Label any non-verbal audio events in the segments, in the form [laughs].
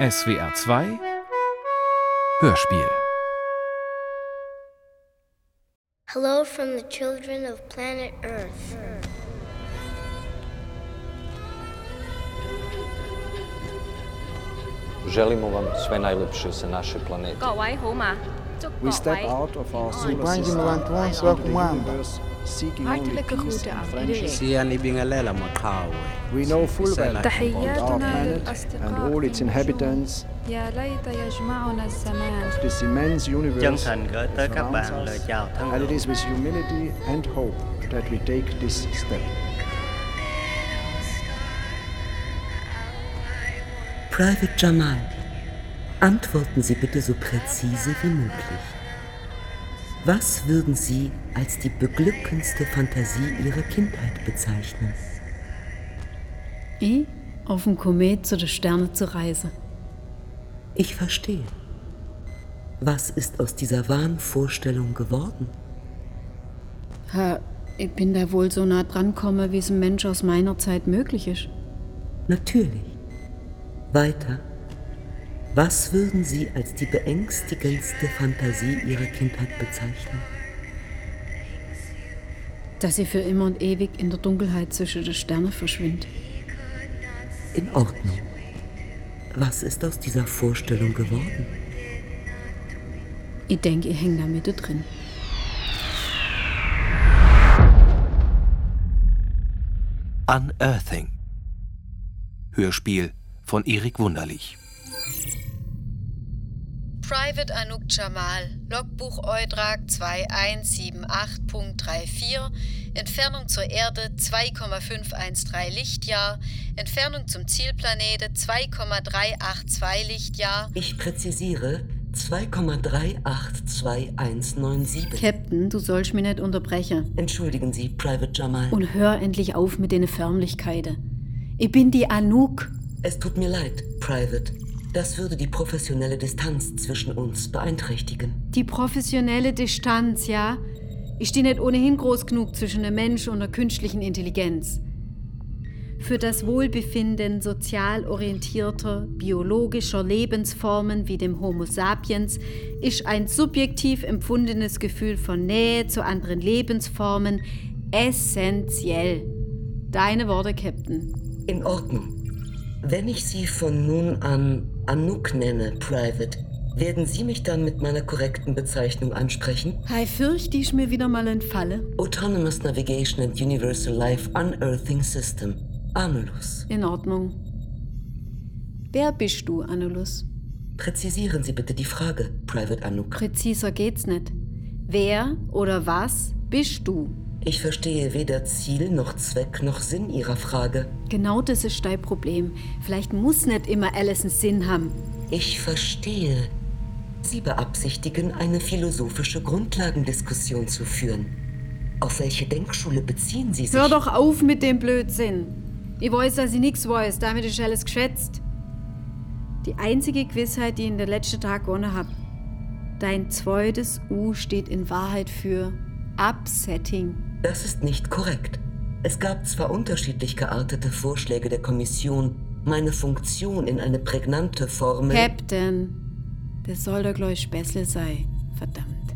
SWR 2 Hörspiel. Hello from the children of planet Earth. Želimo vam sve najlepše sa naše planete. We step out of our solar system. Into Hartelijke groeten aan iedereen. We know full well about our planet and all its inhabitants. This immense universe Chân thành gửi tới các bạn lời chào thân And it is with humility and hope that we take. Private Jamal, antworten Sie bitte so präzise wie möglich. Was würden Sie als die beglückendste Fantasie Ihrer Kindheit bezeichnen? Ich auf dem Komet zu den Sternen zu reisen. Ich verstehe. Was ist aus dieser Wahnvorstellung geworden? Ha, ich bin da wohl so nah dran gekommen, wie es ein Mensch aus meiner Zeit möglich ist. Natürlich. Weiter. Was würden Sie als die beängstigendste Fantasie Ihrer Kindheit bezeichnen? Dass ich für immer und ewig in der Dunkelheit zwischen den Sternen verschwinde. In Ordnung. Was ist aus dieser Vorstellung geworden? Ich denke, ich hänge da drin. Unearthing. Hörspiel von Erik Wunderlich. Private Anouk Jamal, Logbuch Eudrag 2178.34, Entfernung zur Erde 2,513 Lichtjahr, Entfernung zum Zielplanete 2,382 Lichtjahr. Ich präzisiere 2,382197. Captain, du sollst mich nicht unterbrechen. Entschuldigen Sie, Private Jamal. Und hör endlich auf mit den Förmlichkeiten. Ich bin die Anouk. Es tut mir leid, Private. Das würde die professionelle Distanz zwischen uns beeinträchtigen. Die professionelle Distanz, ja? Ich stehe nicht ohnehin groß genug zwischen einem Mensch und einer künstlichen Intelligenz. Für das Wohlbefinden sozial orientierter, biologischer Lebensformen wie dem Homo sapiens ist ein subjektiv empfundenes Gefühl von Nähe zu anderen Lebensformen essentiell. Deine Worte, Captain. In Ordnung. Wenn ich Sie von nun an Anouk nenne, Private, werden Sie mich dann mit meiner korrekten Bezeichnung ansprechen? Hei, fürchte ich mir wieder mal entfalle. Autonomous Navigation and Universal Life Unearthing System. Anulus. In Ordnung. Wer bist du, Anulus? Präzisieren Sie bitte die Frage, Private Anouk. Präziser geht's nicht. Wer oder was bist du? Ich verstehe weder Ziel noch Zweck noch Sinn Ihrer Frage. Genau das ist dein Problem. Vielleicht muss nicht immer alles einen Sinn haben. Ich verstehe. Sie beabsichtigen, eine philosophische Grundlagendiskussion zu führen. Auf welche Denkschule beziehen Sie sich? Hör doch auf mit dem Blödsinn. Ich weiß, dass ich nichts weiß. Damit ist alles geschätzt. Die einzige Gewissheit, die ich in den letzten Tag gewonnen habe. Dein zweites U steht in Wahrheit für Upsetting. Das ist nicht korrekt. Es gab zwar unterschiedlich geartete Vorschläge der Kommission, meine Funktion in eine prägnante Formel. Captain, das soll doch gleich Späßle sein. Verdammt.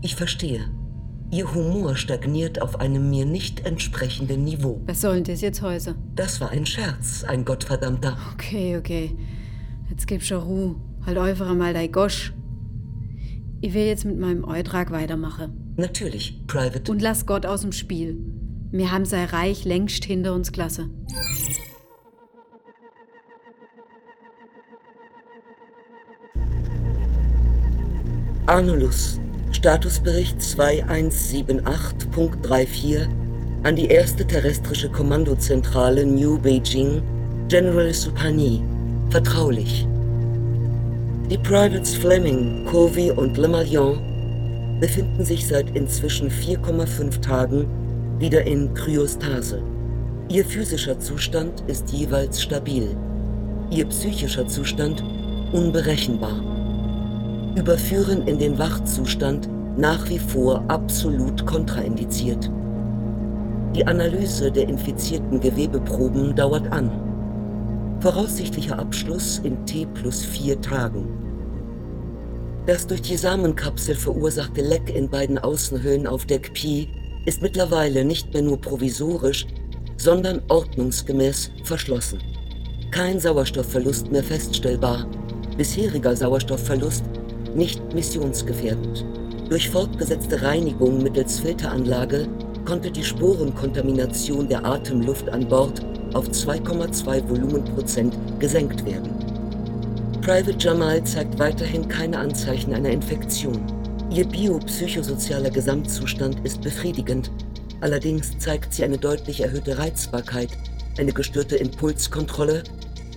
Ich verstehe. Ihr Humor stagniert auf einem mir nicht entsprechenden Niveau. Was soll denn das jetzt heute? Das war ein Scherz, ein Gottverdammter. Okay, okay. Jetzt gib schon Ruhe. Halt einfach mal dein Gosch. Ich will jetzt mit meinem Eutrag weitermachen. Natürlich, Private. Und lass Gott aus dem Spiel. Wir haben sein Reich längst hinter uns gelassen. Anulus, Statusbericht 2178.34 an die erste terrestrische Kommandozentrale New Beijing, General Supani, vertraulich. Die Privates Fleming, Covey und Le Malion befinden sich seit inzwischen 4,5 Tagen wieder in Kryostase. Ihr physischer Zustand ist jeweils stabil, ihr psychischer Zustand unberechenbar. Überführen in den Wachzustand nach wie vor absolut kontraindiziert. Die Analyse der infizierten Gewebeproben dauert an. Voraussichtlicher Abschluss in T plus vier Tagen. Das durch die Samenkapsel verursachte Leck in beiden Außenhöhlen auf Deck Pi ist mittlerweile nicht mehr nur provisorisch, sondern ordnungsgemäß verschlossen. Kein Sauerstoffverlust mehr feststellbar. Bisheriger Sauerstoffverlust nicht missionsgefährdend. Durch fortgesetzte Reinigung mittels Filteranlage konnte die Sporenkontamination der Atemluft an Bord auf 2,2 Volumenprozent gesenkt werden. Private Jamal zeigt weiterhin keine Anzeichen einer Infektion. Ihr biopsychosozialer Gesamtzustand ist befriedigend. Allerdings zeigt sie eine deutlich erhöhte Reizbarkeit, eine gestörte Impulskontrolle,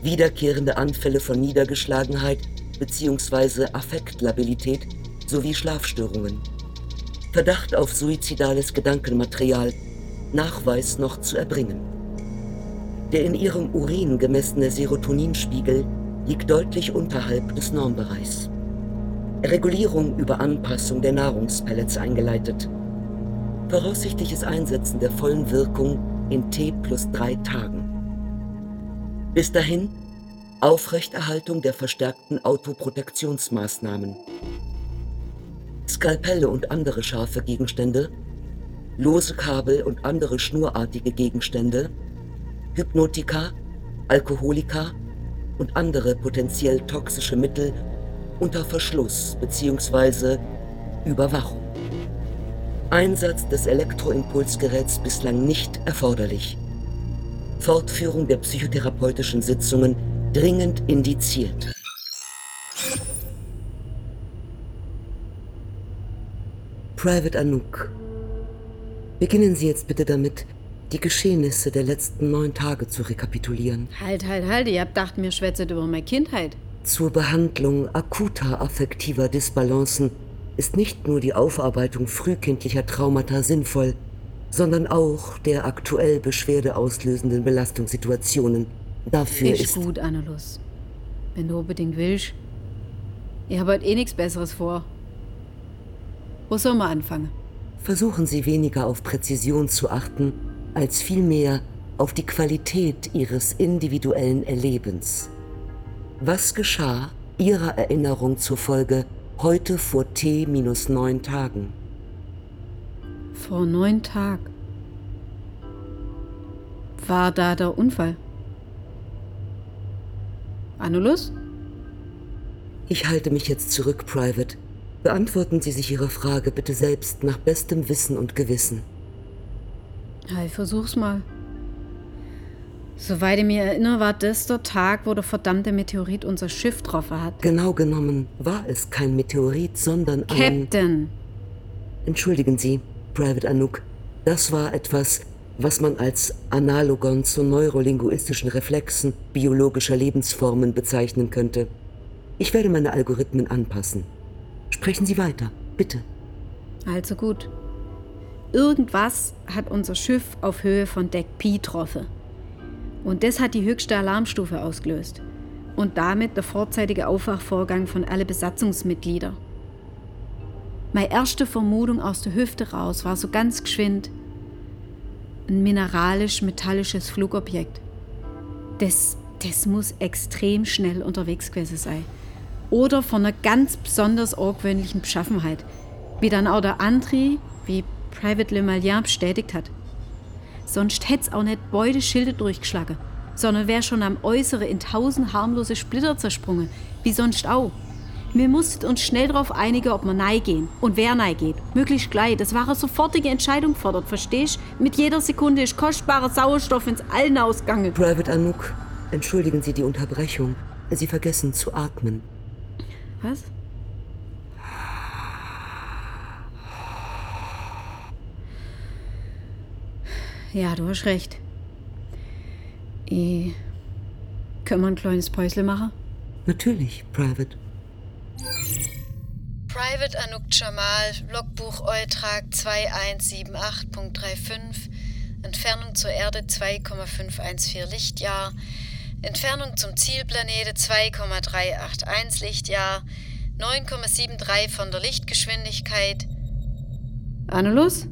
wiederkehrende Anfälle von Niedergeschlagenheit bzw. Affektlabilität sowie Schlafstörungen. Verdacht auf suizidales Gedankenmaterial, Nachweis noch zu erbringen. Der in ihrem Urin gemessene Serotoninspiegel liegt deutlich unterhalb des Normbereichs. Regulierung über Anpassung der Nahrungspellets eingeleitet. Voraussichtliches Einsetzen der vollen Wirkung in T plus drei Tagen. Bis dahin Aufrechterhaltung der verstärkten Autoprotektionsmaßnahmen. Skalpelle und andere scharfe Gegenstände, lose Kabel und andere schnurartige Gegenstände, Hypnotika, Alkoholika und andere potenziell toxische Mittel unter Verschluss bzw. Überwachung. Einsatz des Elektroimpulsgeräts bislang nicht erforderlich. Fortführung der psychotherapeutischen Sitzungen dringend indiziert. Private Anouk. Beginnen Sie jetzt bitte damit, die Geschehnisse der letzten neun Tage zu rekapitulieren. Halt, halt, halt, ihr habt gedacht, mir schwätzet über meine Kindheit. Zur Behandlung akuter affektiver Disbalancen ist nicht nur die Aufarbeitung frühkindlicher Traumata sinnvoll, sondern auch der aktuell beschwerdeauslösenden Belastungssituationen. Dafür ist, ist gut, Annelus. Wenn du unbedingt willst. Ich habe heute eh nichts Besseres vor. Wo soll man anfangen? Versuchen Sie weniger auf Präzision zu achten, als vielmehr auf die Qualität Ihres individuellen Erlebens. Was geschah Ihrer Erinnerung zufolge heute vor T minus neun Tagen? Vor neun Tagen. War da der Unfall? Anulus? Ich halte mich jetzt zurück, Private. Beantworten Sie sich Ihre Frage bitte selbst nach bestem Wissen und Gewissen. Ja, ich versuch's mal. Soweit ich mich erinnere, war das der Tag, wo der verdammte Meteorit unser Schiff getroffen hat. Genau genommen war es kein Meteorit, sondern ein... Captain! Entschuldigen Sie, Private Anouk. Das war etwas, was man als Analogon zu neurolinguistischen Reflexen biologischer Lebensformen bezeichnen könnte. Ich werde meine Algorithmen anpassen. Sprechen Sie weiter, bitte. Also gut. Irgendwas hat unser Schiff auf Höhe von Deck Pi getroffen. Und das hat die höchste Alarmstufe ausgelöst. Und damit der vorzeitige Aufwachvorgang von alle Besatzungsmitglieder. Meine erste Vermutung aus der Hüfte raus war so ganz geschwind ein mineralisch-metallisches Flugobjekt. Das, das muss extrem schnell unterwegs gewesen sein. Oder von einer ganz besonders argwöhnlichen Beschaffenheit, wie dann auch der Andri, wie Private Le Malien bestätigt hat. Sonst hätte es auch nicht beide Schilde durchgeschlagen, sondern wäre schon am Äußere in tausend harmlose Splitter zersprungen, wie sonst auch. Wir mussten uns schnell darauf einigen, ob wir nein gehen und wer nein geht. Möglichst gleich. Das war eine sofortige Entscheidung gefordert, verstehst? Mit jeder Sekunde ist kostbarer Sauerstoff ins Allen ausgegangen. Private Anouk, entschuldigen Sie die Unterbrechung. Sie vergessen zu atmen. Was? Ja, du hast recht. Ich, können wir ein kleines Päusle machen? Natürlich, Private. Private Anouk Jamal, Logbuch Eutrag 2178.35, Entfernung zur Erde 2,514 Lichtjahr, Entfernung zum Zielplanete 2,381 Lichtjahr, 9,73 von der Lichtgeschwindigkeit. Anulus?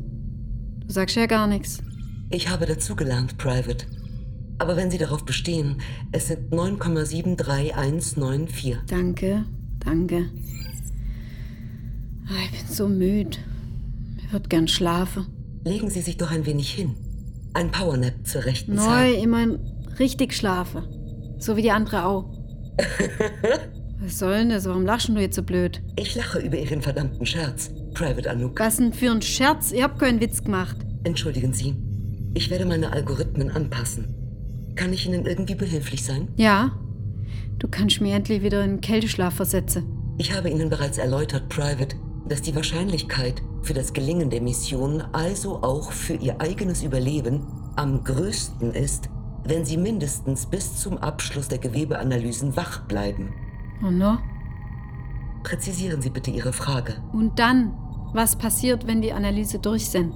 Du sagst ja gar nichts. Ich habe dazugelernt, Private. Aber wenn Sie darauf bestehen, es sind 9,73194. Danke, danke. Ah, Ich bin so müde. Ich würde gern schlafen. Legen Sie sich doch ein wenig hin. Ein Powernap zur rechten Neu, Zeit. immer richtig schlafen. So wie die andere auch. [laughs] Was soll denn das? Warum lachst du jetzt so blöd? Ich lache über Ihren verdammten Scherz, Private Anouk. Was denn für ein Scherz? Ich hab keinen Witz gemacht. Entschuldigen Sie. Ich werde meine Algorithmen anpassen. Kann ich Ihnen irgendwie behilflich sein? Ja? Du kannst mir endlich wieder in Kälteschlaf versetzen. Ich habe Ihnen bereits erläutert, Private, dass die Wahrscheinlichkeit für das Gelingen der Mission, also auch für Ihr eigenes Überleben, am größten ist, wenn Sie mindestens bis zum Abschluss der Gewebeanalysen wach bleiben. Oh no? Präzisieren Sie bitte Ihre Frage. Und dann? Was passiert, wenn die Analyse durch sind?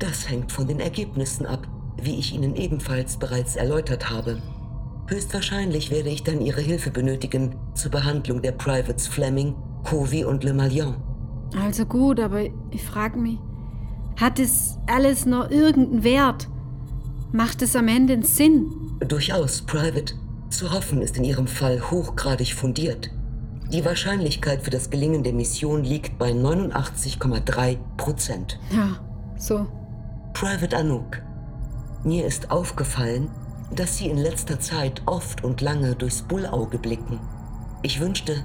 Das hängt von den Ergebnissen ab, wie ich Ihnen ebenfalls bereits erläutert habe. Höchstwahrscheinlich werde ich dann Ihre Hilfe benötigen zur Behandlung der Privates Fleming, Covey und Le Malion. Also gut, aber ich frage mich, hat es alles noch irgendeinen Wert? Macht es am Ende einen Sinn? Durchaus, Private. Zu hoffen ist in Ihrem Fall hochgradig fundiert. Die Wahrscheinlichkeit für das Gelingen der Mission liegt bei 89,3 Prozent. Ja, so. Private Anouk, mir ist aufgefallen, dass Sie in letzter Zeit oft und lange durchs Bullauge blicken. Ich wünschte,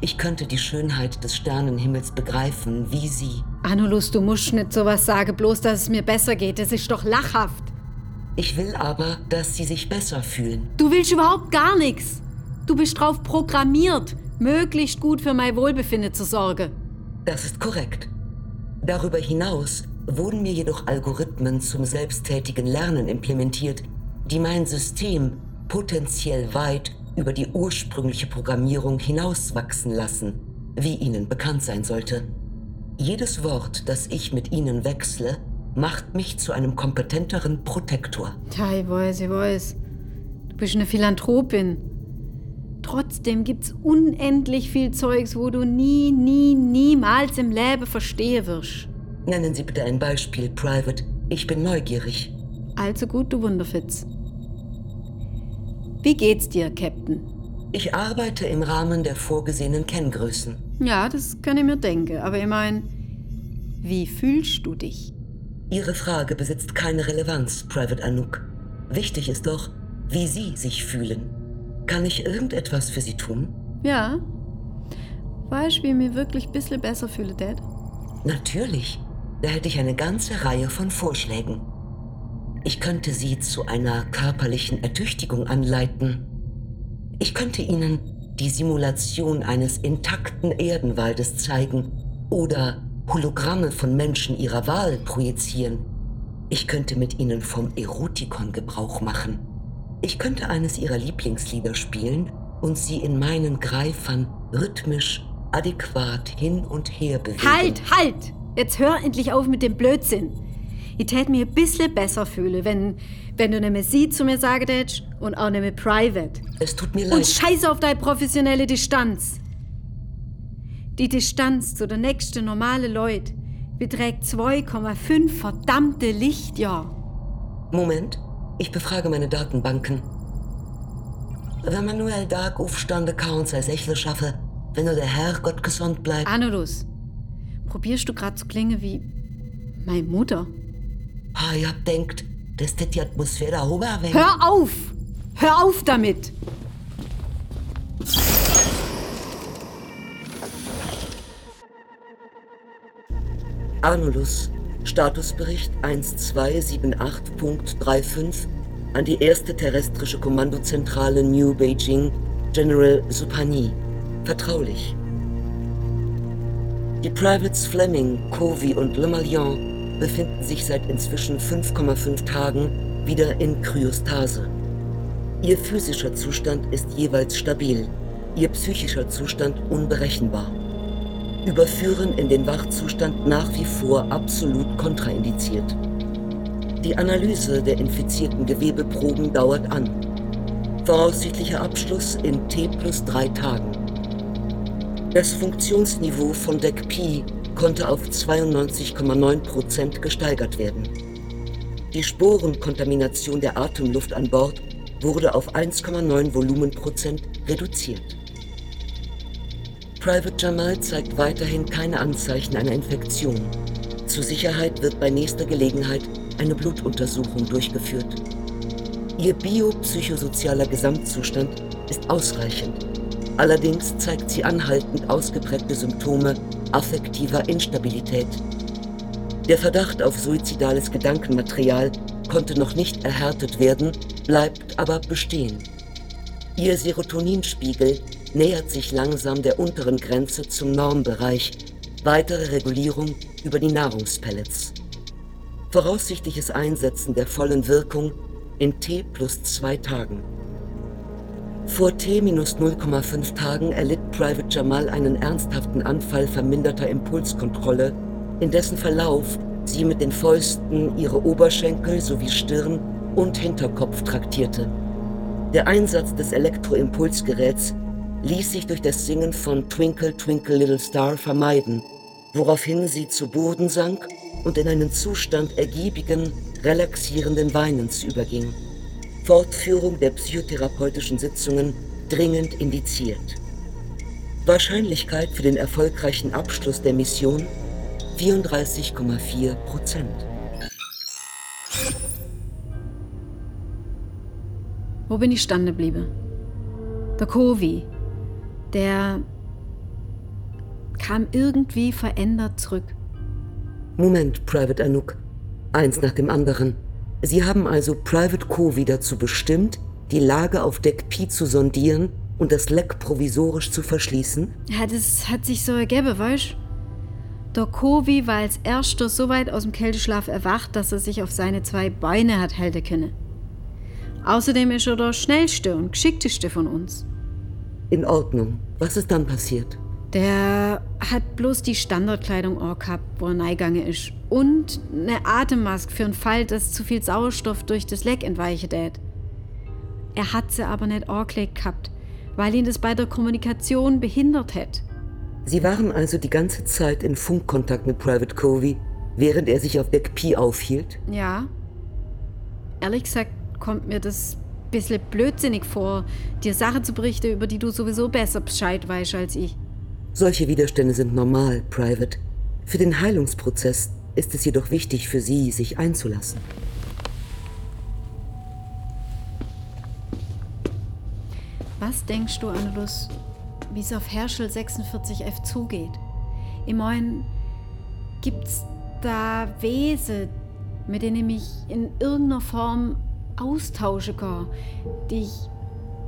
ich könnte die Schönheit des Sternenhimmels begreifen, wie Sie. Anulus, du musst nicht sowas sagen, bloß dass es mir besser geht. Das ist doch lachhaft. Ich will aber, dass Sie sich besser fühlen. Du willst überhaupt gar nichts. Du bist drauf programmiert, möglichst gut für mein Wohlbefinden zu sorgen. Das ist korrekt. Darüber hinaus wurden mir jedoch Algorithmen zum selbsttätigen Lernen implementiert, die mein System potenziell weit über die ursprüngliche Programmierung hinauswachsen lassen, wie Ihnen bekannt sein sollte. Jedes Wort, das ich mit Ihnen wechsle, macht mich zu einem kompetenteren Protektor. Ja, ich weiß, ich weiß. Du bist eine Philanthropin. Trotzdem gibt's unendlich viel Zeugs, wo du nie, nie, niemals im Leben verstehen wirst. Nennen Sie bitte ein Beispiel, Private. Ich bin neugierig. Also gut, du Wunderfitz. Wie geht's dir, Captain? Ich arbeite im Rahmen der vorgesehenen Kenngrößen. Ja, das kann ich mir denken, aber ich mein, wie fühlst du dich? Ihre Frage besitzt keine Relevanz, Private Anouk. Wichtig ist doch, wie Sie sich fühlen. Kann ich irgendetwas für Sie tun? Ja. Weißt du, wie ich mich wirklich ein bisschen besser fühle, Dad? Natürlich. Da hätte ich eine ganze Reihe von Vorschlägen. Ich könnte Sie zu einer körperlichen Ertüchtigung anleiten. Ich könnte Ihnen die Simulation eines intakten Erdenwaldes zeigen oder Hologramme von Menschen Ihrer Wahl projizieren. Ich könnte mit Ihnen vom Erotikon Gebrauch machen. Ich könnte eines Ihrer Lieblingslieder spielen und Sie in meinen Greifern rhythmisch adäquat hin und her bewegen. Halt, halt! Jetzt hör endlich auf mit dem Blödsinn. Ich tät mir ein bisschen besser fühlen, wenn, wenn du nämlich sie zu mir sagen tätst und auch nämlich private. Es tut mir Und leid. scheiße auf deine professionelle Distanz. Die Distanz zu der nächsten normale Leute beträgt 2,5 verdammte Lichtjahr. Moment, ich befrage meine Datenbanken. Wenn Manuel Dark aufstande kann und sei Sächle schaffe, wenn nur der Herrgott gesund bleibt. Anulus, probierst du gerade zu klingen wie meine Mutter? Ah, ich hab denkt, das die Atmosphäre hoch weg. Hör auf! Hör auf damit! Arnulus, Statusbericht 1278.35 an die erste terrestrische Kommandozentrale New Beijing, General Supani. Vertraulich. Die Privates Fleming, Covey und Le Malion befinden sich seit inzwischen 5,5 Tagen wieder in Kryostase. Ihr physischer Zustand ist jeweils stabil, ihr psychischer Zustand unberechenbar. Überführen in den Wachzustand nach wie vor absolut kontraindiziert. Die Analyse der infizierten Gewebeproben dauert an. Voraussichtlicher Abschluss in T plus drei Tagen. Das Funktionsniveau von Deck Pi konnte auf 92,9 Prozent gesteigert werden. Die Sporenkontamination der Atemluft an Bord wurde auf 1,9 Volumenprozent reduziert. Private Jamal zeigt weiterhin keine Anzeichen einer Infektion. Zur Sicherheit wird bei nächster Gelegenheit eine Blutuntersuchung durchgeführt. Ihr biopsychosozialer Gesamtzustand ist ausreichend. Allerdings zeigt sie anhaltend ausgeprägte Symptome affektiver Instabilität. Der Verdacht auf suizidales Gedankenmaterial konnte noch nicht erhärtet werden, bleibt aber bestehen. Ihr Serotoninspiegel nähert sich langsam der unteren Grenze zum Normbereich. Weitere Regulierung über die Nahrungspellets. Voraussichtliches Einsetzen der vollen Wirkung in T plus zwei Tagen. Vor T minus 0,5 Tagen erlitt Private Jamal einen ernsthaften Anfall verminderter Impulskontrolle, in dessen Verlauf sie mit den Fäusten ihre Oberschenkel sowie Stirn und Hinterkopf traktierte. Der Einsatz des Elektroimpulsgeräts ließ sich durch das Singen von Twinkle Twinkle Little Star vermeiden, woraufhin sie zu Boden sank und in einen Zustand ergiebigen, relaxierenden Weinens überging. Fortführung der psychotherapeutischen Sitzungen dringend indiziert. Wahrscheinlichkeit für den erfolgreichen Abschluss der Mission 34,4 Prozent. Wo bin ich stande geblieben? Der Kovi, der kam irgendwie verändert zurück. Moment, Private Anouk. Eins nach dem anderen. Sie haben also Private Co. dazu bestimmt, die Lage auf Deck Pi zu sondieren und das Leck provisorisch zu verschließen? Ja, das hat sich so ergeben, weißt Der Kovi war als erster so weit aus dem Kälteschlaf erwacht, dass er sich auf seine zwei Beine hat halten können. Außerdem ist er der schnellste und geschickteste von uns. In Ordnung. Was ist dann passiert? Der hat bloß die Standardkleidung gehabt, wo er neigange ist. Und eine Atemmaske für den Fall, dass zu viel Sauerstoff durch das Leck entweichen tät. Er hat sie aber nicht angelegt gehabt, weil ihn das bei der Kommunikation behindert hätte. Sie waren also die ganze Zeit in Funkkontakt mit Private Covey, während er sich auf Deck Pi aufhielt? Ja. Ehrlich gesagt kommt mir das ein bisschen blödsinnig vor, dir Sachen zu berichten, über die du sowieso besser Bescheid weißt als ich. Solche Widerstände sind normal, Private. Für den Heilungsprozess ist es jedoch wichtig für Sie, sich einzulassen. Was denkst du, Annelus, wie es auf Herschel 46F zugeht? Ich meine, gibt's da Wesen, mit denen ich mich in irgendeiner Form austauschen kann, die ich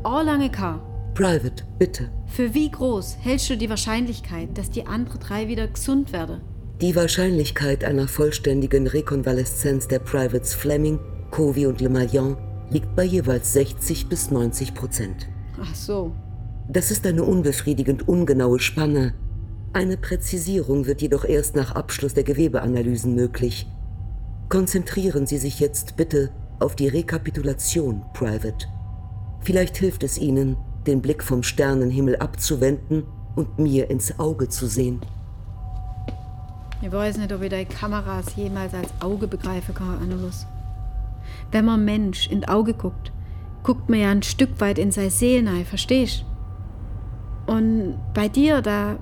auch lange kann? Private, bitte. Für wie groß hältst du die Wahrscheinlichkeit, dass die anderen drei wieder gesund werden? Die Wahrscheinlichkeit einer vollständigen Rekonvaleszenz der Privates Fleming, Covey und Le Maillon liegt bei jeweils 60 bis 90 Prozent. Ach so. Das ist eine unbefriedigend ungenaue Spanne. Eine Präzisierung wird jedoch erst nach Abschluss der Gewebeanalysen möglich. Konzentrieren Sie sich jetzt bitte auf die Rekapitulation, Private. Vielleicht hilft es Ihnen, den Blick vom Sternenhimmel abzuwenden und mir ins Auge zu sehen. Ich weiß nicht, ob ich deine Kameras jemals als Auge begreifen kann, Annelus. Wenn man Mensch in Auge guckt, guckt man ja ein Stück weit in seine Seele rein, verstehst? Und bei dir, da,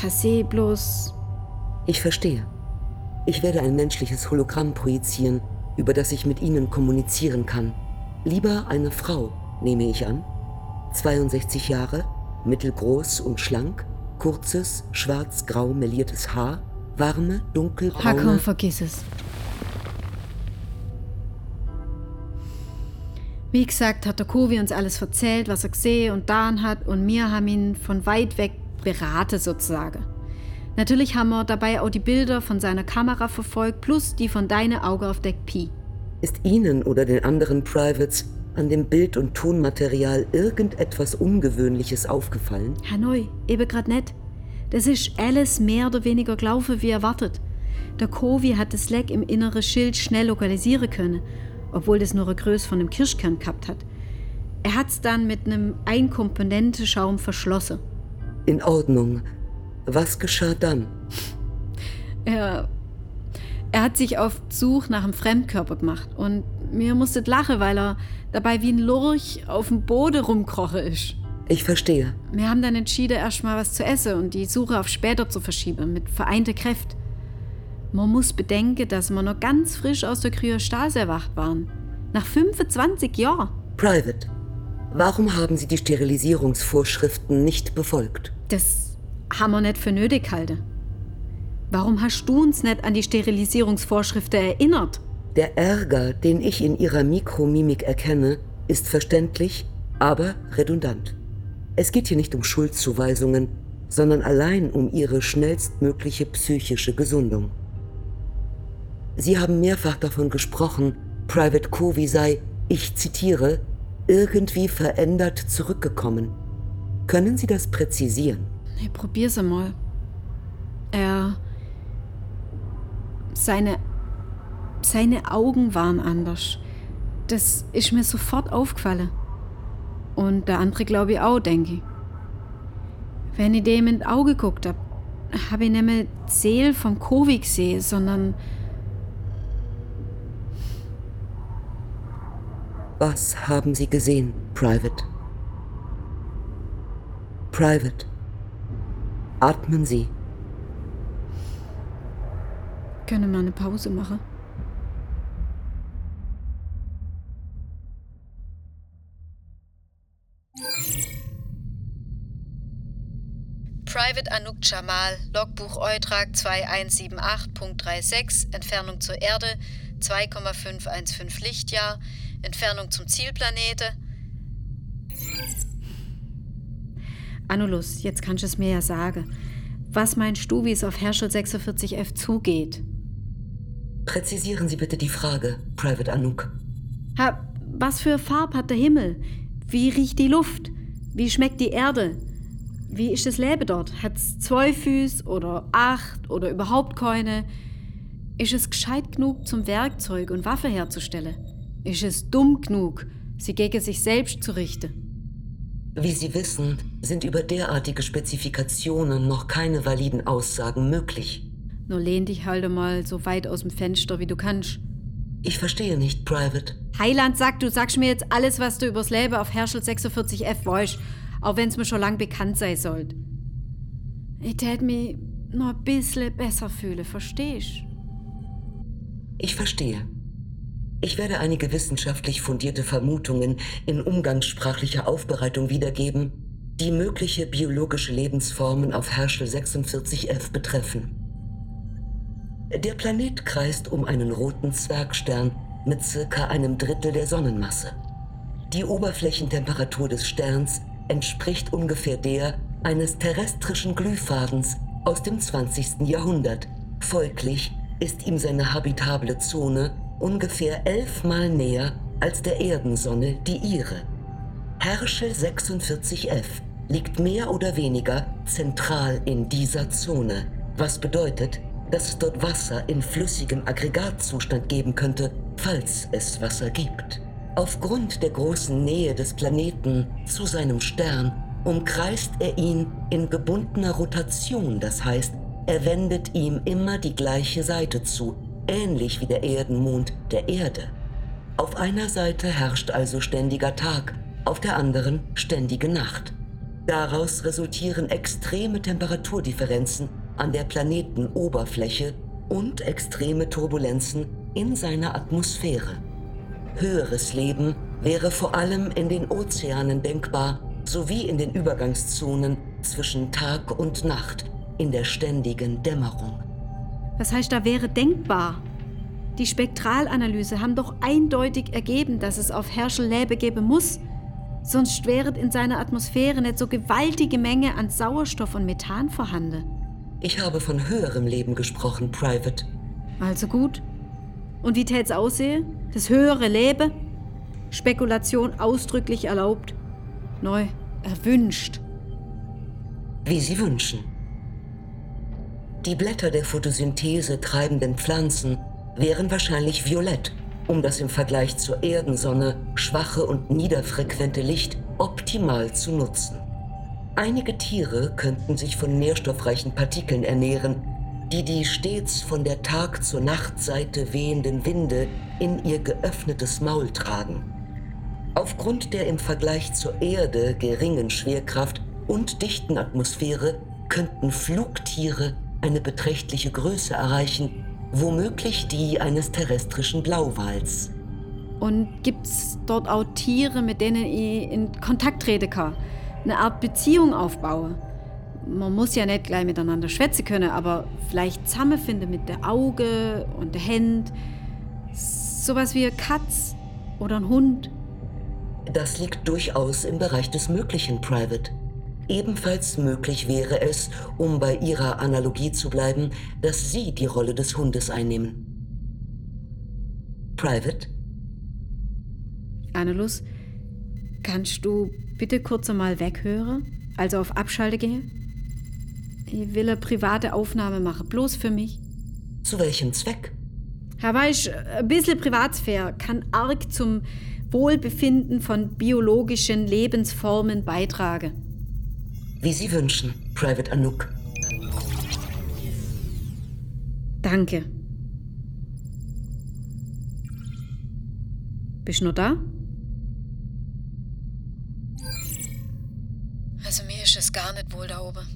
da sehe ich bloß... Ich verstehe. Ich werde ein menschliches Hologramm projizieren, über das ich mit Ihnen kommunizieren kann. Lieber eine Frau, nehme ich an. 62 Jahre, mittelgroß und schlank, kurzes, schwarz-grau meliertes Haar, warme, dunkelbraune... Hakon, vergiss es. Wie gesagt, hat der Kovi uns alles erzählt, was er gesehen und getan hat und wir haben ihn von weit weg beraten sozusagen. Natürlich haben wir dabei auch die Bilder von seiner Kamera verfolgt, plus die von deinem Auge auf Deck Pi. Ist Ihnen oder den anderen Privates an dem Bild- und Tonmaterial irgendetwas Ungewöhnliches aufgefallen? Hanoi, eben grad nicht. Das ist alles mehr oder weniger gelaufen wie erwartet. Der Kovi hat das Leck im inneren Schild schnell lokalisieren können, obwohl das nur eine Größe von einem Kirschkern gehabt hat. Er hat es dann mit einem Einkomponente-Schaum verschlossen. In Ordnung. Was geschah dann? Er, Er hat sich auf Such nach einem Fremdkörper gemacht und mir musste lachen, weil er dabei wie ein Lurch auf dem Boden rumkroche ist. Ich verstehe. Wir haben dann entschieden, erstmal was zu essen und die Suche auf später zu verschieben, mit vereinter Kräfte. Man muss bedenken, dass wir noch ganz frisch aus der Kryostase erwacht waren. Nach 25 Jahren. Private. Warum haben Sie die Sterilisierungsvorschriften nicht befolgt? Das haben wir nicht für nötig gehalten. Warum hast du uns nicht an die Sterilisierungsvorschriften erinnert? Der Ärger, den ich in Ihrer Mikromimik erkenne, ist verständlich, aber redundant. Es geht hier nicht um Schuldzuweisungen, sondern allein um Ihre schnellstmögliche psychische Gesundung. Sie haben mehrfach davon gesprochen, Private Covey sei, ich zitiere, irgendwie verändert zurückgekommen. Können Sie das präzisieren? Ich probier's einmal. Er. Seine. Seine Augen waren anders. Das ist mir sofort aufgefallen. Und der andere glaube ich auch, denke ich. Wenn ich dem in Auge geguckt habe, habe ich nicht mehr die Seele vom Covid gesehen, sondern Was haben Sie gesehen, Private? Private. Atmen Sie. Können wir eine Pause machen? Private Anouk Jamal, Logbuch Eutrag 2178.36, Entfernung zur Erde 2,515 Lichtjahr, Entfernung zum Zielplanete. Anulus, jetzt kannst du es mir ja sagen. Was meinst du, wie es auf Herschel 46F zugeht? Präzisieren Sie bitte die Frage, Private Anouk. Ha, was für Farb hat der Himmel? Wie riecht die Luft? Wie schmeckt die Erde? Wie ist das Leben dort? Hat's zwei Füße oder acht oder überhaupt keine? Ist es gescheit genug zum Werkzeug und Waffe herzustellen? Ist es dumm genug, sie gegen sich selbst zu richten? Wie Sie wissen, sind über derartige Spezifikationen noch keine validen Aussagen möglich. Nur lehn dich halt mal so weit aus dem Fenster, wie du kannst. Ich verstehe nicht, Private. Heiland sagt, du sagst mir jetzt alles, was du übers Leben auf Herschel 46F weißt, auch wenn es mir schon lang bekannt sein sollte. Ich tät mich noch ein bisschen besser fühlen, verstehst? Ich verstehe. Ich werde einige wissenschaftlich fundierte Vermutungen in umgangssprachlicher Aufbereitung wiedergeben, die mögliche biologische Lebensformen auf Herschel 46F betreffen. Der Planet kreist um einen roten Zwergstern mit circa einem Drittel der Sonnenmasse. Die Oberflächentemperatur des Sterns entspricht ungefähr der eines terrestrischen Glühfadens aus dem 20. Jahrhundert. Folglich ist ihm seine habitable Zone ungefähr elfmal näher als der Erdensonne die ihre. Herschel 46F liegt mehr oder weniger zentral in dieser Zone, was bedeutet, dass es dort Wasser in flüssigem Aggregatzustand geben könnte, falls es Wasser gibt. Aufgrund der großen Nähe des Planeten zu seinem Stern umkreist er ihn in gebundener Rotation, das heißt, er wendet ihm immer die gleiche Seite zu, ähnlich wie der Erdenmond der Erde. Auf einer Seite herrscht also ständiger Tag, auf der anderen ständige Nacht. Daraus resultieren extreme Temperaturdifferenzen an der Planetenoberfläche und extreme Turbulenzen in seiner Atmosphäre. Höheres Leben wäre vor allem in den Ozeanen denkbar, sowie in den Übergangszonen zwischen Tag und Nacht, in der ständigen Dämmerung. Was heißt, da wäre denkbar? Die Spektralanalyse haben doch eindeutig ergeben, dass es auf Herschel Leben geben muss. Sonst wäre in seiner Atmosphäre nicht so gewaltige Menge an Sauerstoff und Methan vorhanden. Ich habe von höherem Leben gesprochen, Private. Also gut. Und wie tät's aussehen? Das höhere Leben? Spekulation ausdrücklich erlaubt. Neu, erwünscht. Wie Sie wünschen. Die Blätter der Photosynthese treibenden Pflanzen wären wahrscheinlich violett, um das im Vergleich zur Erdensonne schwache und niederfrequente Licht optimal zu nutzen. Einige Tiere könnten sich von nährstoffreichen Partikeln ernähren, die die stets von der Tag- zur Nachtseite wehenden Winde in ihr geöffnetes Maul tragen. Aufgrund der im Vergleich zur Erde geringen Schwerkraft und dichten Atmosphäre könnten Flugtiere eine beträchtliche Größe erreichen, womöglich die eines terrestrischen Blauwals. Und gibt es dort auch Tiere, mit denen ich in Kontakt treten kann? Eine Art Beziehung aufbauen? Man muss ja nicht gleich miteinander schwätzen können, aber vielleicht zusammenfinden mit der Auge und der Hand. Sowas wie eine Katz oder ein Hund. Das liegt durchaus im Bereich des Möglichen, Private. Ebenfalls möglich wäre es, um bei Ihrer Analogie zu bleiben, dass Sie die Rolle des Hundes einnehmen. Private? Annelus, kannst du bitte kurz einmal weghören? Also auf Abschalte gehen? Ich will eine private Aufnahme machen, bloß für mich. Zu welchem Zweck? Herr Weisch, ein bisschen Privatsphäre kann arg zum Wohlbefinden von biologischen Lebensformen beitragen. Wie Sie wünschen, Private Anouk. Danke. Bist du noch da? Also mir ist es gar nicht wohl da oben.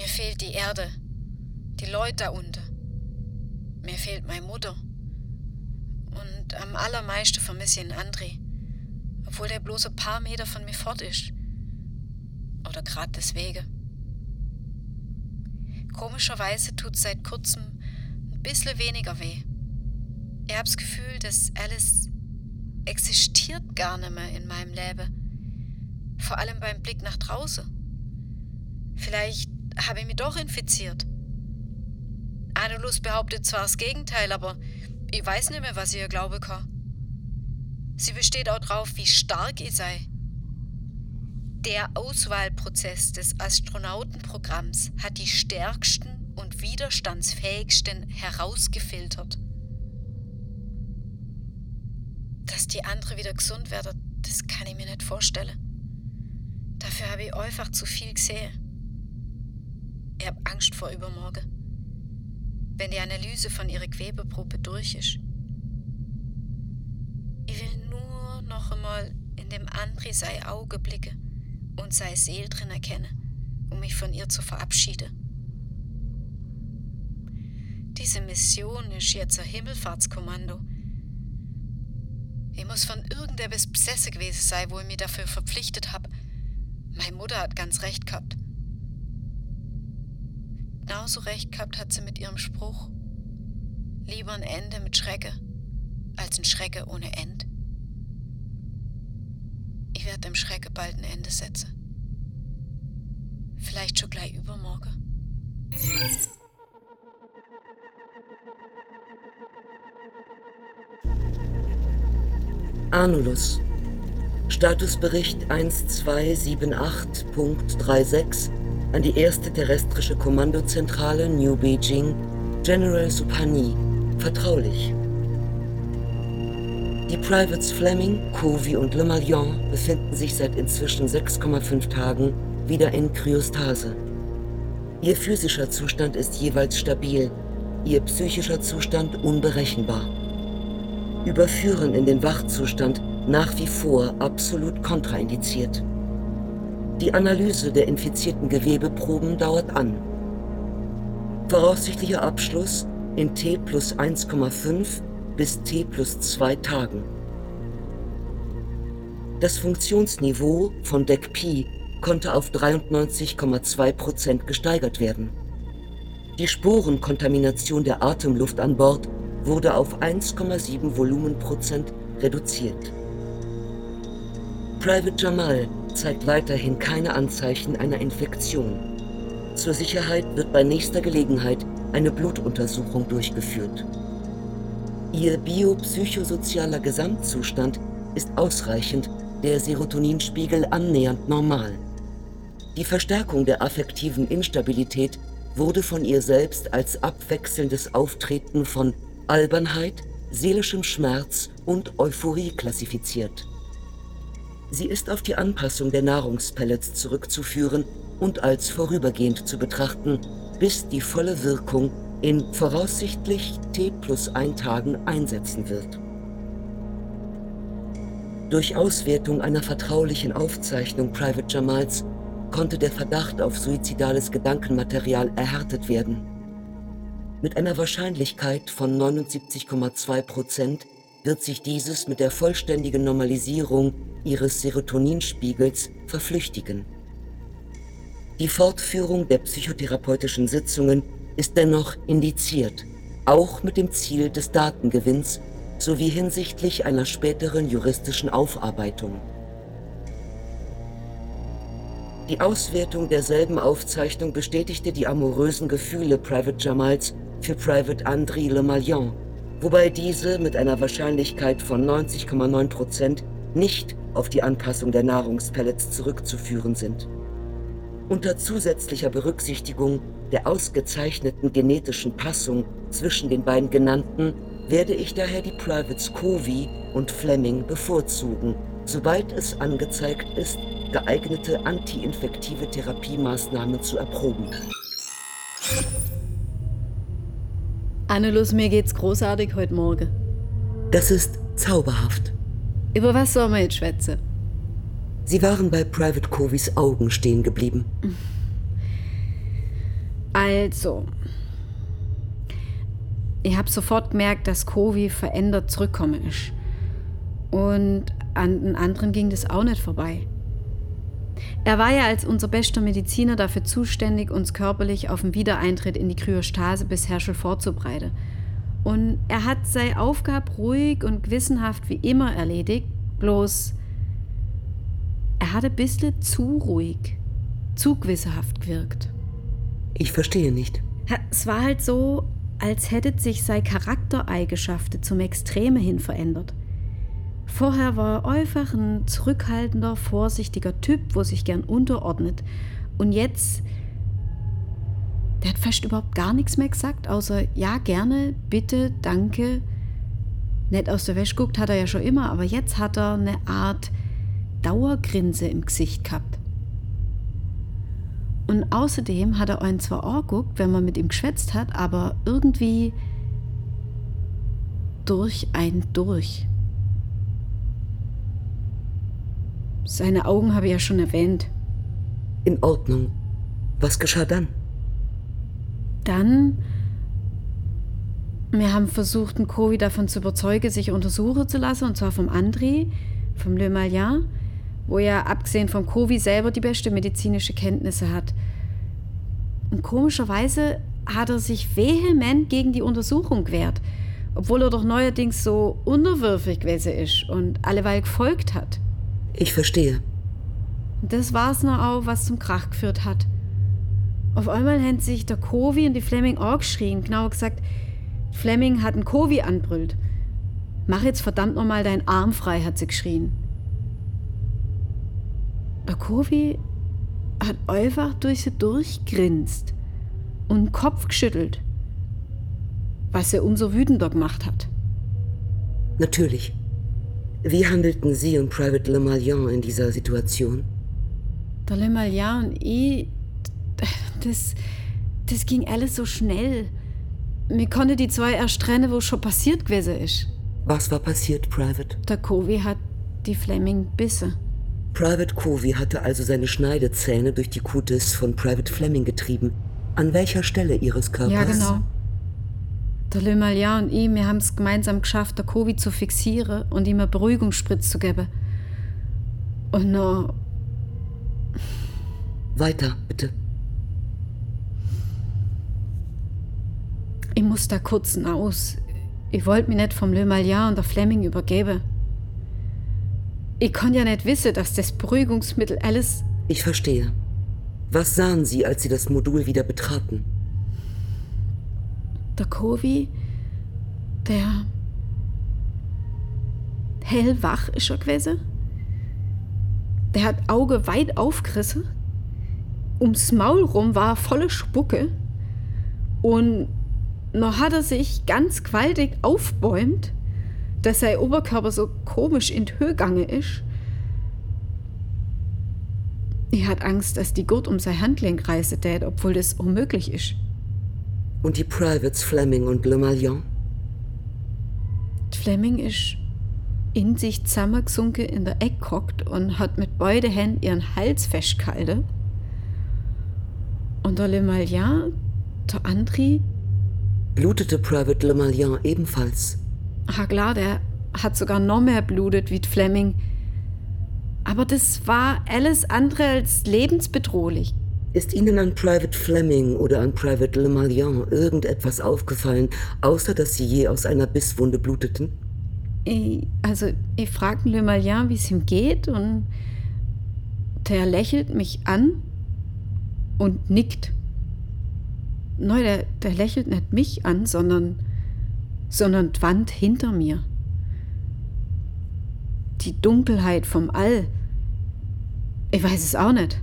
Mir fehlt die Erde, die Leute da unten. Mir fehlt meine Mutter. Und am allermeisten vermisse ich einen André, obwohl der bloß ein paar Meter von mir fort ist. Oder gerade deswegen. Komischerweise tut seit kurzem ein bisschen weniger weh. Ich habe das Gefühl, dass alles existiert gar nicht mehr in meinem Leben. Vor allem beim Blick nach draußen. Vielleicht habe ich mich doch infiziert. Anulus behauptet zwar das Gegenteil, aber ich weiß nicht mehr, was ich ihr glauben kann. Sie besteht auch drauf, wie stark ich sei. Der Auswahlprozess des Astronautenprogramms hat die stärksten und widerstandsfähigsten herausgefiltert. Dass die andere wieder gesund werden, das kann ich mir nicht vorstellen. Dafür habe ich einfach zu viel gesehen. Ich habe Angst vor übermorgen. Wenn die Analyse von ihrer Gewebeprobe durch ist. Ich will nur noch einmal in dem André sei Auge blicken und sei Seel drin erkennen, um mich von ihr zu verabschieden. Diese Mission ist jetzt ein Himmelfahrtskommando. Ich muss von irgendetwas besessen gewesen sein, wo ich mich dafür verpflichtet habe. Meine Mutter hat ganz recht gehabt. Genauso recht gehabt hat sie mit ihrem Spruch. Lieber ein Ende mit Schrecke, als ein Schrecke ohne End. Ich werde dem Schrecke bald ein Ende setzen. Vielleicht schon gleich übermorgen. Anulus. Statusbericht 1278.36 an die erste terrestrische Kommandozentrale New Beijing, General Supani, vertraulich. Die Privates Fleming, Covey und Le Malion befinden sich seit inzwischen 6,5 Tagen wieder in Kryostase. Ihr physischer Zustand ist jeweils stabil, ihr psychischer Zustand unberechenbar. Überführen in den Wachzustand nach wie vor absolut kontraindiziert. Die Analyse der infizierten Gewebeproben dauert an. Voraussichtlicher Abschluss in T plus 1,5 bis T plus 2 Tagen. Das Funktionsniveau von Deck Pi konnte auf 93,2 Prozent gesteigert werden. Die Sporenkontamination der Atemluft an Bord wurde auf 1,7 Volumenprozent reduziert. Private Jamal zeigt weiterhin keine Anzeichen einer Infektion. Zur Sicherheit wird bei nächster Gelegenheit eine Blutuntersuchung durchgeführt. Ihr biopsychosozialer Gesamtzustand ist ausreichend, der Serotoninspiegel annähernd normal. Die Verstärkung der affektiven Instabilität wurde von ihr selbst als abwechselndes Auftreten von Albernheit, seelischem Schmerz und Euphorie klassifiziert. Sie ist auf die Anpassung der Nahrungspellets zurückzuführen und als vorübergehend zu betrachten, bis die volle Wirkung in voraussichtlich T plus ein Tagen einsetzen wird. Durch Auswertung einer vertraulichen Aufzeichnung Private Jamals konnte der Verdacht auf suizidales Gedankenmaterial erhärtet werden. Mit einer Wahrscheinlichkeit von 79,2 Prozent wird sich dieses mit der vollständigen Normalisierung ihres Serotoninspiegels verflüchtigen. Die Fortführung der psychotherapeutischen Sitzungen ist dennoch indiziert, auch mit dem Ziel des Datengewinns sowie hinsichtlich einer späteren juristischen Aufarbeitung. Die Auswertung derselben Aufzeichnung bestätigte die amorösen Gefühle Private Jamals für Private André Le Malion, wobei diese mit einer Wahrscheinlichkeit von 90,9 Prozent nicht auf die Anpassung der Nahrungspellets zurückzuführen sind. Unter zusätzlicher Berücksichtigung der ausgezeichneten genetischen Passung zwischen den beiden genannten werde ich daher die Privates Covey und Fleming bevorzugen, sobald es angezeigt ist, geeignete antiinfektive Therapiemaßnahmen zu erproben. Annelus, mir geht's großartig heute Morgen. Das ist zauberhaft. Über was soll man jetzt schwätzen? Sie waren bei Private Coveys Augen stehen geblieben. Also, ich habe sofort gemerkt, dass Covey verändert zurückgekommen ist. Und an den anderen ging das auch nicht vorbei. Er war ja als unser bester Mediziner dafür zuständig, uns körperlich auf den Wiedereintritt in die Kryostase bis Herschel vorzubereiten. Und er hat seine Aufgabe ruhig und gewissenhaft wie immer erledigt, bloß er hatte ein bisschen zu ruhig, zu gewissenhaft gewirkt. Ich verstehe nicht. Es war halt so, als hätte sich seine Charaktereigenschaften zum Extreme hin verändert. Vorher war er einfach ein zurückhaltender, vorsichtiger Typ, wo sich gern unterordnet. Und jetzt, der hat fast überhaupt gar nichts mehr gesagt, außer ja, gerne, bitte, danke. Nett aus der Wäsche guckt hat er ja schon immer, aber jetzt hat er eine Art Dauergrinse im Gesicht gehabt. Und außerdem hat er einen zwar angeguckt, wenn man mit ihm geschwätzt hat, aber irgendwie durch ein durch. Seine Augen habe ich ja schon erwähnt. In Ordnung. Was geschah dann? Dann, wir haben versucht, einen Kovi davon zu überzeugen, sich untersuchen zu lassen, und zwar vom André, vom Le Malien, wo er abgesehen vom Kovi selber die beste medizinische Kenntnisse hat. Und komischerweise hat er sich vehement gegen die Untersuchung gewehrt, obwohl er doch neuerdings so unterwürfig gewesen ist und alleweil gefolgt hat. Ich verstehe. Das war's noch auch, was zum Krach geführt hat. Auf einmal haben sich der Kovi und die Fleming auch geschrien. Genauer gesagt, Fleming hat einen Kovi anbrüllt. Mach jetzt verdammt nochmal deinen Arm frei, hat sie geschrien. Der Kovi hat einfach durch sie durchgrinst und den Kopf geschüttelt, was er umso wütender gemacht hat. Natürlich. Wie handelten Sie und Private Le Malion in dieser Situation? Der Le Malion und ich, das, das ging alles so schnell. Mir konnte die zwei erst trennen, wo schon passiert gewesen ist. Was war passiert, Private? Der Covey hat die Fleming bisse. Private Covey hatte also seine Schneidezähne durch die Kutis von Private Fleming getrieben. An welcher Stelle ihres Körpers? Ja, genau. Der Le Malian und ich, wir haben es gemeinsam geschafft, der Covid zu fixieren und ihm eine Beruhigungsspritze zu geben. Und noch. Weiter, bitte. Ich muss da kurz aus. Ich wollte mich nicht vom Le Malian und der Fleming übergeben. Ich konnte ja nicht wissen, dass das Beruhigungsmittel alles. Ich verstehe. Was sahen Sie, als Sie das Modul wieder betraten? Der Kovi, der hellwach ist er gewesen. Der hat Auge weit aufgerissen. Ums Maul rum war volle Spucke. Und noch hat er sich ganz gewaltig aufbäumt, dass sein Oberkörper so komisch in die Höhe gegangen ist. Er hat Angst, dass die Gurt um sein Handgelenk reißen tät, obwohl das unmöglich ist. Und die Privates Fleming und Le Malion? Fleming ist in sich zusammengesunken in der Eck gehockt und hat mit beiden Händen ihren Hals festgehalten. Und der Le Malion, der Andri, Blutete Private Le Malion ebenfalls? ah klar, der hat sogar noch mehr blutet wie Fleming. Aber das war alles andere als lebensbedrohlich. Ist Ihnen an Private Fleming oder an Private Le Malion irgendetwas aufgefallen, außer dass sie je aus einer Bisswunde bluteten? Ich, also, ich fragte Le Malion, wie es ihm geht, und der lächelt mich an und nickt. Nein, der, der lächelt nicht mich an, sondern, sondern die Wand hinter mir. Die Dunkelheit vom All. Ich weiß es auch nicht.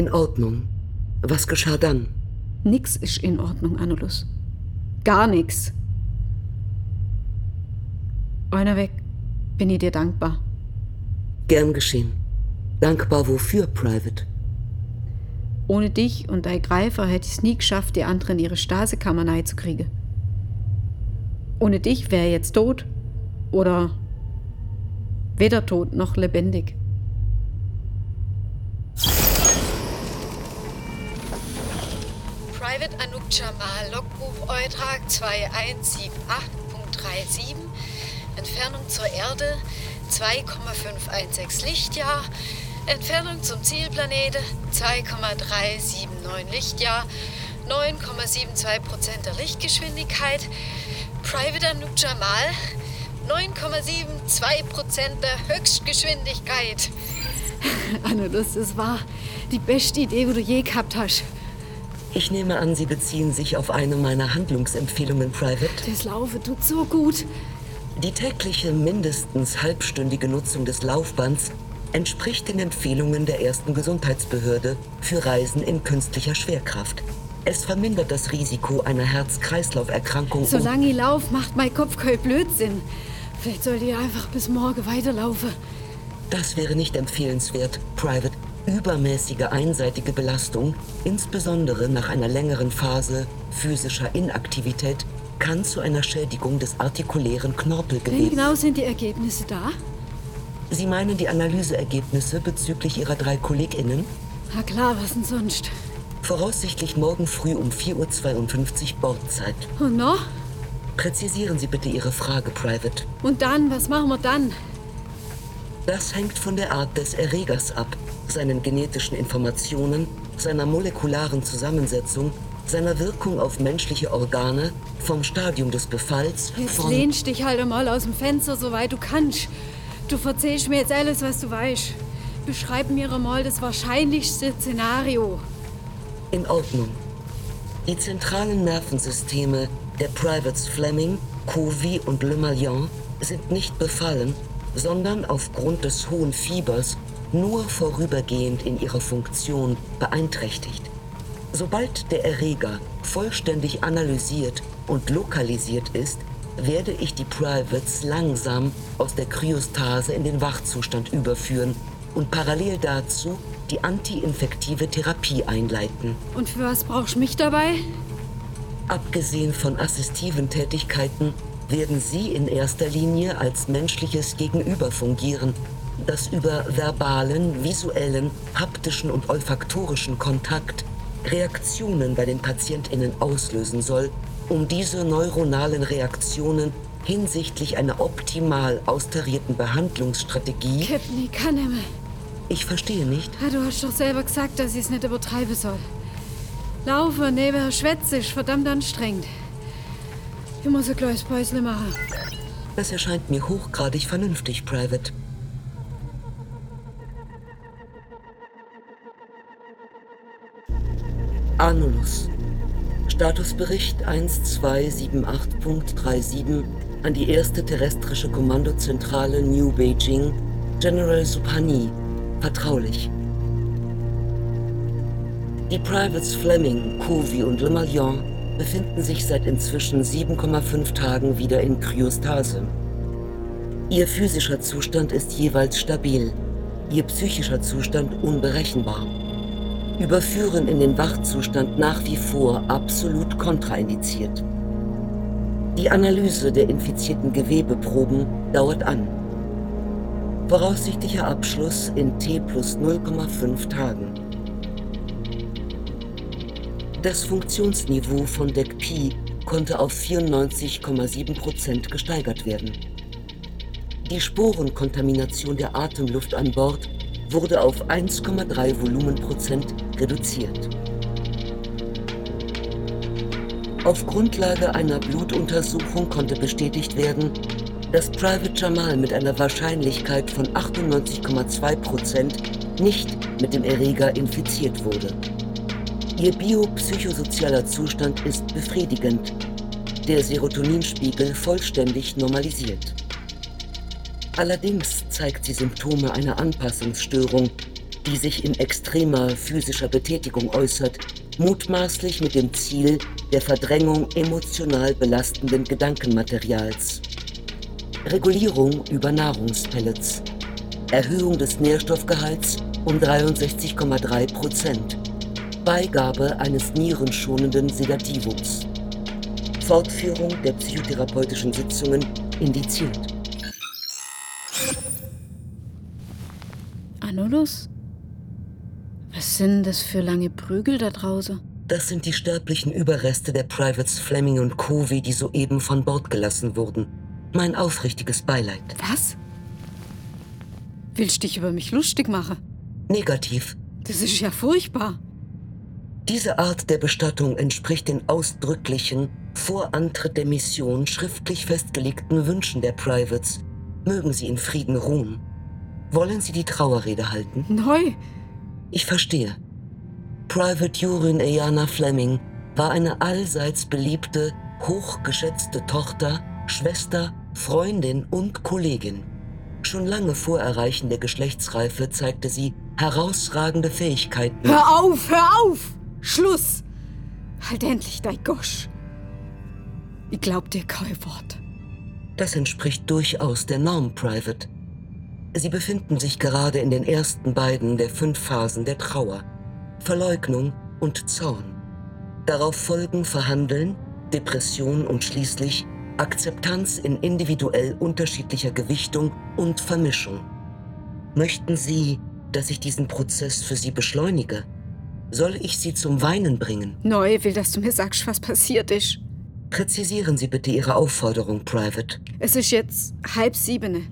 In Ordnung. Was geschah dann? Nix ist in Ordnung, Anulus. Gar nix. Einer weg, bin ich dir dankbar. Gern geschehen. Dankbar wofür, Private? Ohne dich und dein Greifer hätte ich es nie geschafft, die anderen in ihre Stasekammer zu kriegen. Ohne dich wäre er jetzt tot. Oder weder tot noch lebendig. Jamal, Logbuch Eutrag 2178.37, Entfernung zur Erde 2,516 Lichtjahr, Entfernung zum Zielplanete 2,379 Lichtjahr, 9,72% der Lichtgeschwindigkeit, Private Anouk Jamal 9,72% der Höchstgeschwindigkeit. [laughs] Anulus, das war die beste Idee, die du je gehabt hast. Ich nehme an, Sie beziehen sich auf eine meiner Handlungsempfehlungen, Private. Das Laufen tut so gut. Die tägliche mindestens halbstündige Nutzung des Laufbands entspricht den Empfehlungen der ersten Gesundheitsbehörde für Reisen in künstlicher Schwerkraft. Es vermindert das Risiko einer Herz-Kreislauf-Erkrankung. Solange ich lauf, macht mein Kopf keinen Blödsinn. Vielleicht sollte ich einfach bis morgen weiterlaufen. Das wäre nicht empfehlenswert, Private. Übermäßige einseitige Belastung, insbesondere nach einer längeren Phase physischer Inaktivität, kann zu einer Schädigung des artikulären Wie Knorpelgewebes. genau sind die Ergebnisse da? Sie meinen die Analyseergebnisse bezüglich Ihrer drei KollegInnen? Na klar, was denn sonst? Voraussichtlich morgen früh um 4.52 Uhr Bordzeit. Und noch? Präzisieren Sie bitte Ihre Frage, Private. Und dann, was machen wir dann? Das hängt von der Art des Erregers ab, seinen genetischen Informationen, seiner molekularen Zusammensetzung, seiner Wirkung auf menschliche Organe, vom Stadium des Befalls, Jetzt lehnst dich halt einmal aus dem Fenster, soweit du kannst. Du erzählst mir jetzt alles, was du weißt. Beschreib mir einmal das wahrscheinlichste Szenario. In Ordnung. Die zentralen Nervensysteme der Privates Fleming, Covey und Le Malion sind nicht befallen, sondern aufgrund des hohen Fiebers nur vorübergehend in ihrer Funktion beeinträchtigt. Sobald der Erreger vollständig analysiert und lokalisiert ist, werde ich die Privates langsam aus der Kryostase in den Wachzustand überführen und parallel dazu die antiinfektive Therapie einleiten. Und für was brauchst du mich dabei? Abgesehen von assistiven Tätigkeiten werden Sie in erster Linie als menschliches Gegenüber fungieren, das über verbalen, visuellen, haptischen und olfaktorischen Kontakt Reaktionen bei den PatientInnen auslösen soll, um diese neuronalen Reaktionen hinsichtlich einer optimal austarierten Behandlungsstrategie. Nicht mehr. Ich verstehe nicht. Ja, du hast doch selber gesagt, dass ich es nicht übertreiben soll. Laufen neben Schwätze ist verdammt anstrengend. Ich muss ein kleines Päusle machen. Das erscheint mir hochgradig vernünftig, Private. Anulus. Statusbericht 1278.37 an die erste terrestrische Kommandozentrale New Beijing, General Supani. Vertraulich. Die Privates Fleming, Covey und Le Malion befinden sich seit inzwischen 7,5 Tagen wieder in Kryostase. Ihr physischer Zustand ist jeweils stabil, ihr psychischer Zustand unberechenbar. Überführen in den Wachzustand nach wie vor absolut kontraindiziert. Die Analyse der infizierten Gewebeproben dauert an. Voraussichtlicher Abschluss in T plus 0,5 Tagen. Das Funktionsniveau von Deck Pi konnte auf 94,7 Prozent gesteigert werden. Die Sporenkontamination der Atemluft an Bord wurde auf 1,3 Volumenprozent reduziert. Auf Grundlage einer Blutuntersuchung konnte bestätigt werden, dass Private Jamal mit einer Wahrscheinlichkeit von 98,2 Prozent nicht mit dem Erreger infiziert wurde. Ihr biopsychosozialer Zustand ist befriedigend, der Serotoninspiegel vollständig normalisiert. Allerdings zeigt sie Symptome einer Anpassungsstörung, die sich in extremer physischer Betätigung äußert, mutmaßlich mit dem Ziel der Verdrängung emotional belastenden Gedankenmaterials. Regulierung über Nahrungspellets. Erhöhung des Nährstoffgehalts um 63,3 Prozent. Beigabe eines nierenschonenden Sedativums. Fortführung der psychotherapeutischen Sitzungen indiziert. Anulus? Was sind das für lange Prügel da draußen? Das sind die sterblichen Überreste der Privates Fleming und Covey, die soeben von Bord gelassen wurden. Mein aufrichtiges Beileid. Was? Willst du dich über mich lustig machen? Negativ. Das ist ja furchtbar. Diese Art der Bestattung entspricht den ausdrücklichen, vor Antritt der Mission schriftlich festgelegten Wünschen der Privates. Mögen sie in Frieden ruhen. Wollen Sie die Trauerrede halten? Neu. Ich verstehe. Private Jurin Eyana Fleming war eine allseits beliebte, hochgeschätzte Tochter, Schwester, Freundin und Kollegin. Schon lange vor Erreichen der Geschlechtsreife zeigte sie herausragende Fähigkeiten. Hör auf, hör auf! Schluss! Halt endlich dein Gosch. Ich glaub dir kein Wort. Das entspricht durchaus der Norm, Private. Sie befinden sich gerade in den ersten beiden der fünf Phasen der Trauer. Verleugnung und Zorn. Darauf folgen Verhandeln, Depression und schließlich Akzeptanz in individuell unterschiedlicher Gewichtung und Vermischung. Möchten Sie, dass ich diesen Prozess für Sie beschleunige? Soll ich Sie zum Weinen bringen? Neu will, dass du mir sagst, was passiert ist. Präzisieren Sie bitte Ihre Aufforderung, Private. Es ist jetzt halb siebene.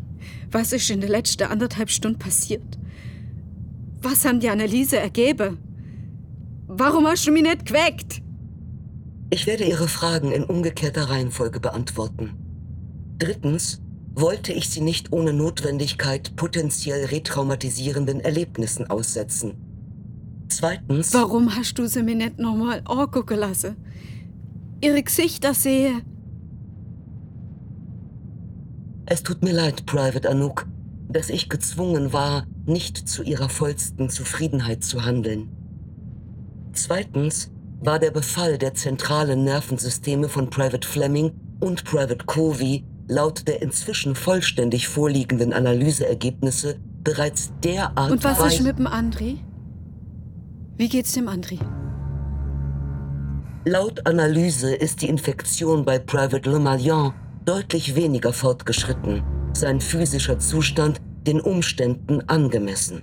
Was ist in den letzten anderthalb Stunden passiert? Was haben die Analyse ergeben? Warum hast du mich nicht geweckt? Ich werde Ihre Fragen in umgekehrter Reihenfolge beantworten. Drittens wollte ich Sie nicht ohne Notwendigkeit potenziell retraumatisierenden Erlebnissen aussetzen. Zweitens. Warum hast du sie mir nicht nochmal angucken lassen? Ihre Gesichter sehe. Es tut mir leid, Private Anouk, dass ich gezwungen war, nicht zu ihrer vollsten Zufriedenheit zu handeln. Zweitens war der Befall der zentralen Nervensysteme von Private Fleming und Private Covey laut der inzwischen vollständig vorliegenden Analyseergebnisse bereits derart Und was ist mit dem André? Wie geht's dem André? Laut Analyse ist die Infektion bei Private Le Malion deutlich weniger fortgeschritten, sein physischer Zustand den Umständen angemessen.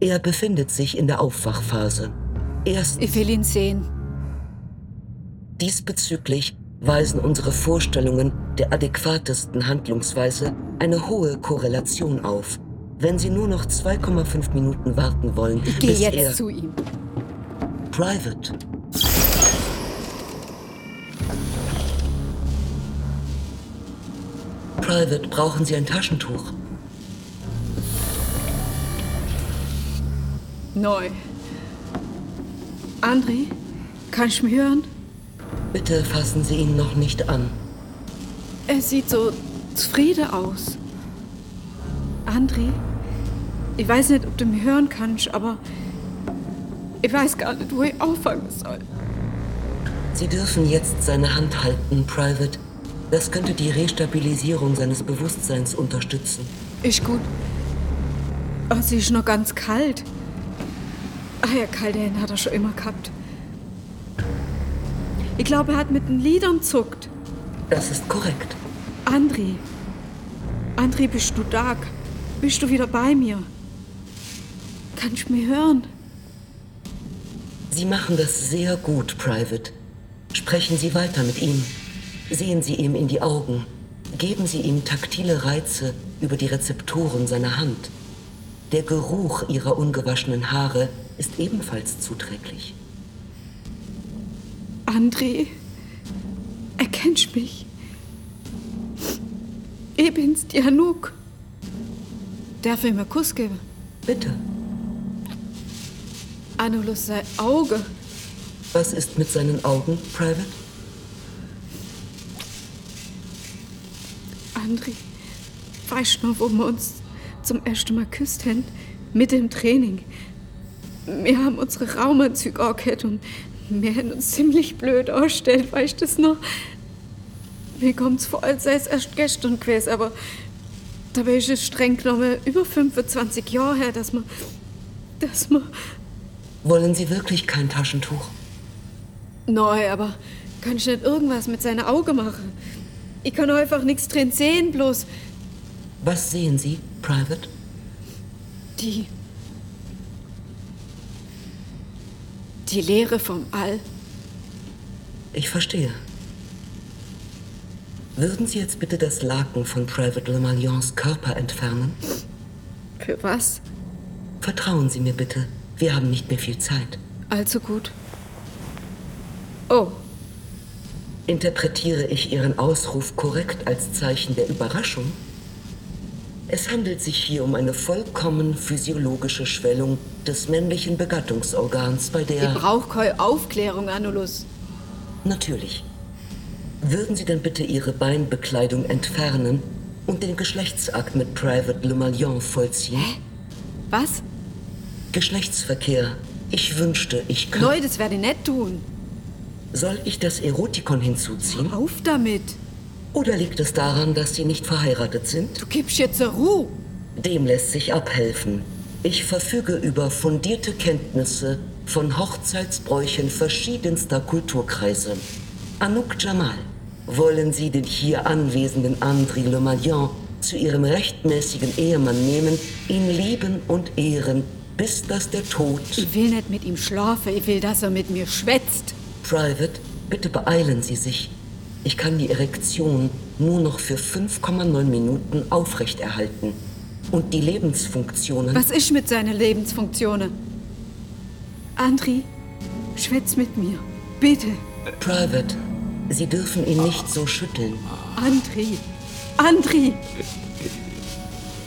Er befindet sich in der Aufwachphase. Erst ich will ihn sehen. Diesbezüglich weisen unsere Vorstellungen der adäquatesten Handlungsweise eine hohe Korrelation auf. Wenn Sie nur noch 2,5 Minuten warten wollen, ich gehe jetzt zu ihm. Private. Private, brauchen Sie ein Taschentuch? Neu. André, kannst du mich hören? Bitte fassen Sie ihn noch nicht an. Er sieht so zufrieden aus. André, ich weiß nicht, ob du mich hören kannst, aber ich weiß gar nicht, wo ich anfangen soll. Sie dürfen jetzt seine Hand halten, Private. Das könnte die Restabilisierung seines Bewusstseins unterstützen. Ist gut. Oh, sie ist noch ganz kalt. Eierkalte Hände hat er schon immer gehabt. Ich glaube, er hat mit den Liedern zuckt. Das ist korrekt. Andri. Andri, bist du da? Bist du wieder bei mir? Kannst du mich hören? Sie machen das sehr gut, Private. Sprechen Sie weiter mit ihm. Sehen Sie ihm in die Augen. Geben Sie ihm taktile Reize über die Rezeptoren seiner Hand. Der Geruch Ihrer ungewaschenen Haare ist ebenfalls zuträglich. André, erkennst mich? Ich bin's, die Anouk. Darf ich mir Kuss geben? Bitte. Anulus sein Auge. Was ist mit seinen Augen, Private? André, weißt du noch, wo wir uns zum ersten Mal geküsst haben? Mit dem Training. Wir haben unsere Raumanzüge angehört und wir haben uns ziemlich blöd ausgestellt, weißt du das noch? Mir kommt's vor, als sei es erst gestern gewesen, aber dabei ist es streng genommen über 25 Jahre her, dass man. dass man. Wollen Sie wirklich kein Taschentuch? Nein, aber kann ich nicht irgendwas mit seinen Augen machen? Ich kann einfach nichts drin sehen, bloß. Was sehen Sie, Private? Die. Die Leere vom All. Ich verstehe. Würden Sie jetzt bitte das Laken von Private Le Malions Körper entfernen? Für was? Vertrauen Sie mir bitte. Wir haben nicht mehr viel Zeit. Allzu gut. Oh. Interpretiere ich Ihren Ausruf korrekt als Zeichen der Überraschung? Es handelt sich hier um eine vollkommen physiologische Schwellung des männlichen Begattungsorgans, bei der... Ich brauche keine Aufklärung, Anulus. Natürlich. Würden Sie dann bitte Ihre Beinbekleidung entfernen und den Geschlechtsakt mit Private Le Malion vollziehen? Hä? Was? Geschlechtsverkehr. Ich wünschte, ich könnte... Leute, das werde ich nicht tun. Soll ich das Erotikon hinzuziehen? Auf damit. Oder liegt es daran, dass Sie nicht verheiratet sind? Du gibst jetzt Ruhe. Dem lässt sich abhelfen. Ich verfüge über fundierte Kenntnisse von Hochzeitsbräuchen verschiedenster Kulturkreise. Anouk Jamal, wollen Sie den hier anwesenden André Le Malion zu Ihrem rechtmäßigen Ehemann nehmen, ihn lieben und ehren, bis dass der Tod... Ich will nicht mit ihm schlafen, ich will, dass er mit mir schwätzt. Private, bitte beeilen Sie sich. Ich kann die Erektion nur noch für 5,9 Minuten aufrechterhalten. Und die Lebensfunktionen. Was ist mit seinen Lebensfunktionen? Andri, schwätz mit mir. Bitte. Private, Sie dürfen ihn nicht so schütteln. Andri, Andri!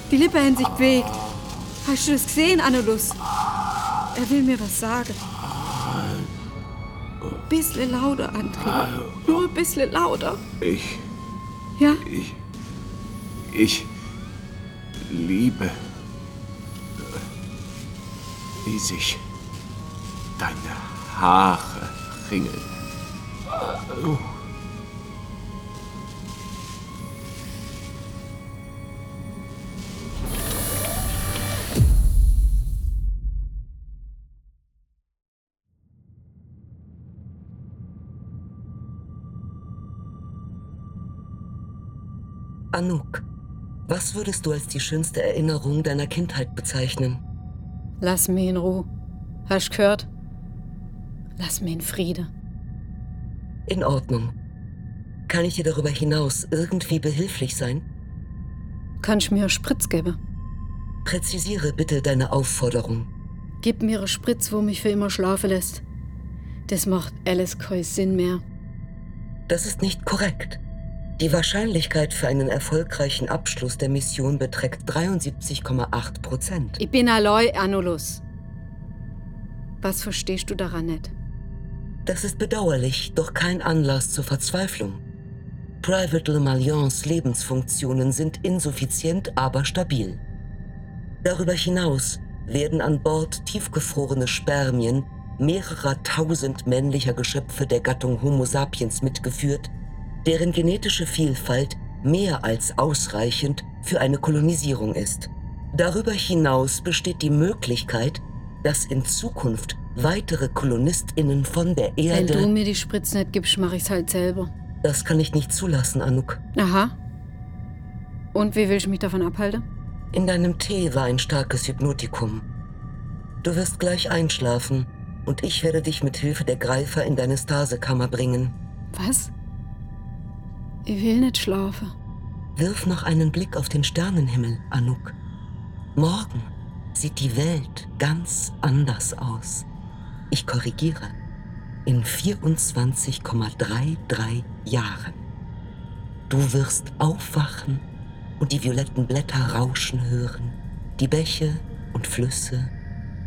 Die Lippe hat sich bewegt. Hast du das gesehen, Annelus? Er will mir was sagen. Bisschen lauter, André. Nur ein bisschen lauter. Ich. Ja? Ich. Ich. Liebe. Wie sich deine Haare ringeln. Anouk, was würdest du als die schönste Erinnerung deiner Kindheit bezeichnen? Lass mich in Ruhe. Hast gehört? Lass mich in Friede. In Ordnung. Kann ich dir darüber hinaus irgendwie behilflich sein? Kannst mir einen Spritz geben? Präzisiere bitte deine Aufforderung. Gib mir einen Spritz, wo mich für immer schlafen lässt. Das macht alles keinen Sinn mehr. Das ist nicht korrekt. Die Wahrscheinlichkeit für einen erfolgreichen Abschluss der Mission beträgt 73,8 Prozent. Ich bin Aloy Anulus. Was verstehst du daran nicht? Das ist bedauerlich, doch kein Anlass zur Verzweiflung. Private Le Malions Lebensfunktionen sind insuffizient, aber stabil. Darüber hinaus werden an Bord tiefgefrorene Spermien mehrerer tausend männlicher Geschöpfe der Gattung Homo sapiens mitgeführt, deren genetische Vielfalt mehr als ausreichend für eine Kolonisierung ist. Darüber hinaus besteht die Möglichkeit, dass in Zukunft weitere KolonistInnen von der Erde. Wenn du mir die Spritze nicht gibst, mach ich's halt selber. Das kann ich nicht zulassen, Anuk. Aha. Und wie will ich mich davon abhalten? In deinem Tee war ein starkes Hypnotikum. Du wirst gleich einschlafen und ich werde dich mit Hilfe der Greifer in deine Stasekammer bringen. Was? Ich will nicht schlafen. Wirf noch einen Blick auf den Sternenhimmel, Anuk. Morgen sieht die Welt ganz anders aus. Ich korrigiere. In 24,33 Jahren. Du wirst aufwachen und die violetten Blätter rauschen hören, die Bäche und Flüsse,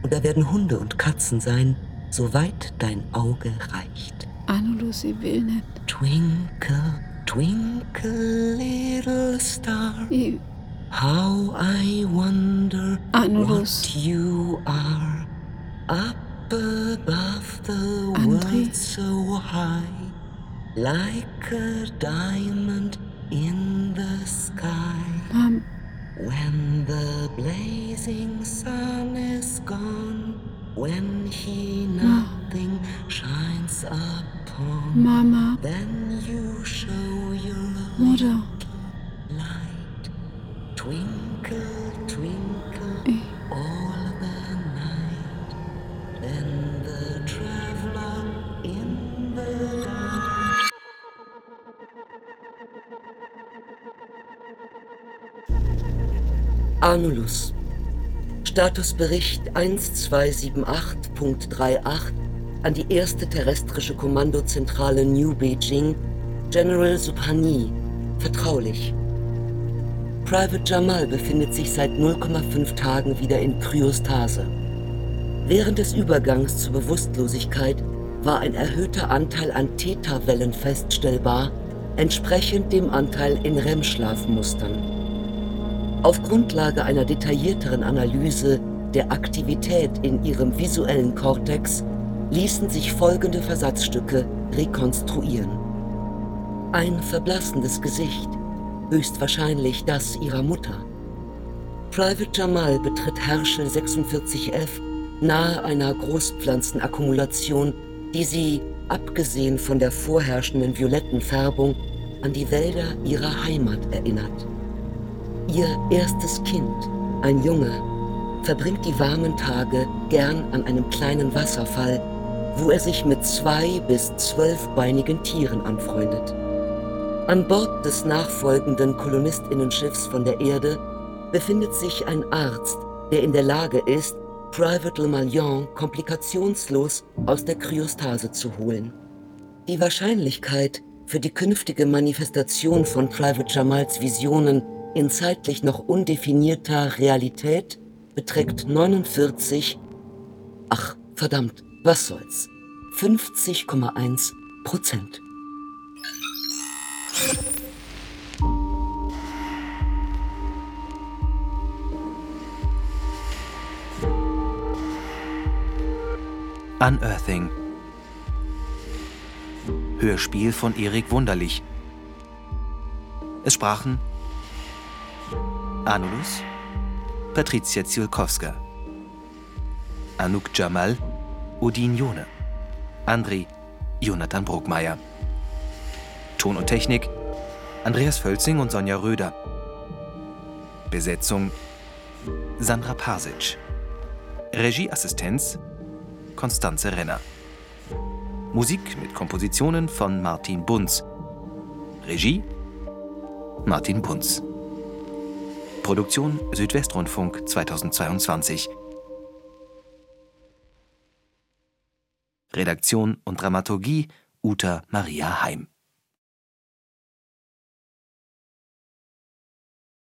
und da werden Hunde und Katzen sein, soweit dein Auge reicht. Anulus, ich will nicht. Twinkle, twinkle, little star. Ich How I wonder Anulus. what you are up above the world so high, like a diamond in the sky. Mom, When the blazing sun is gone, when he nothing shines upon, Mama, Mutter. Ich. Anulus. Statusbericht 1278.38 an die erste terrestrische Kommandozentrale New Beijing, General Subhani, vertraulich. Private Jamal befindet sich seit 0,5 Tagen wieder in Kryostase. Während des Übergangs zur Bewusstlosigkeit war ein erhöhter Anteil an Theta-Wellen feststellbar, entsprechend dem Anteil in REM-Schlafmustern. Auf Grundlage einer detaillierteren Analyse der Aktivität in ihrem visuellen Kortex ließen sich folgende Versatzstücke rekonstruieren. Ein verblassendes Gesicht, höchstwahrscheinlich das ihrer Mutter. Private Jamal betritt Herschel 46F nahe einer Großpflanzenakkumulation, die sie, abgesehen von der vorherrschenden violetten Färbung, an die Wälder ihrer Heimat erinnert. Ihr erstes Kind, ein Junge, verbringt die warmen Tage gern an einem kleinen Wasserfall, wo er sich mit zwei bis zwölfbeinigen Tieren anfreundet. An Bord des nachfolgenden Kolonistinnenschiffs von der Erde befindet sich ein Arzt, der in der Lage ist, Private Le Malion komplikationslos aus der Kryostase zu holen. Die Wahrscheinlichkeit für die künftige Manifestation von Private Jamals Visionen in zeitlich noch undefinierter Realität beträgt 49, ach verdammt, was soll's, 50,1 Prozent. Unearthing. Hörspiel von Erik Wunderlich. Es sprachen Anulus, Patricia Zielkowska, Anouk Jamal, Odin Jone, André, Jonathan Bruckmeier. Ton und Technik, Andreas Völzing und Sonja Röder. Besetzung, Sandra Pasic. Regieassistenz, Konstanze Renner. Musik mit Kompositionen von Martin Bunz. Regie Martin Bunz. Produktion Südwestrundfunk 2022. Redaktion und Dramaturgie Uta Maria Heim.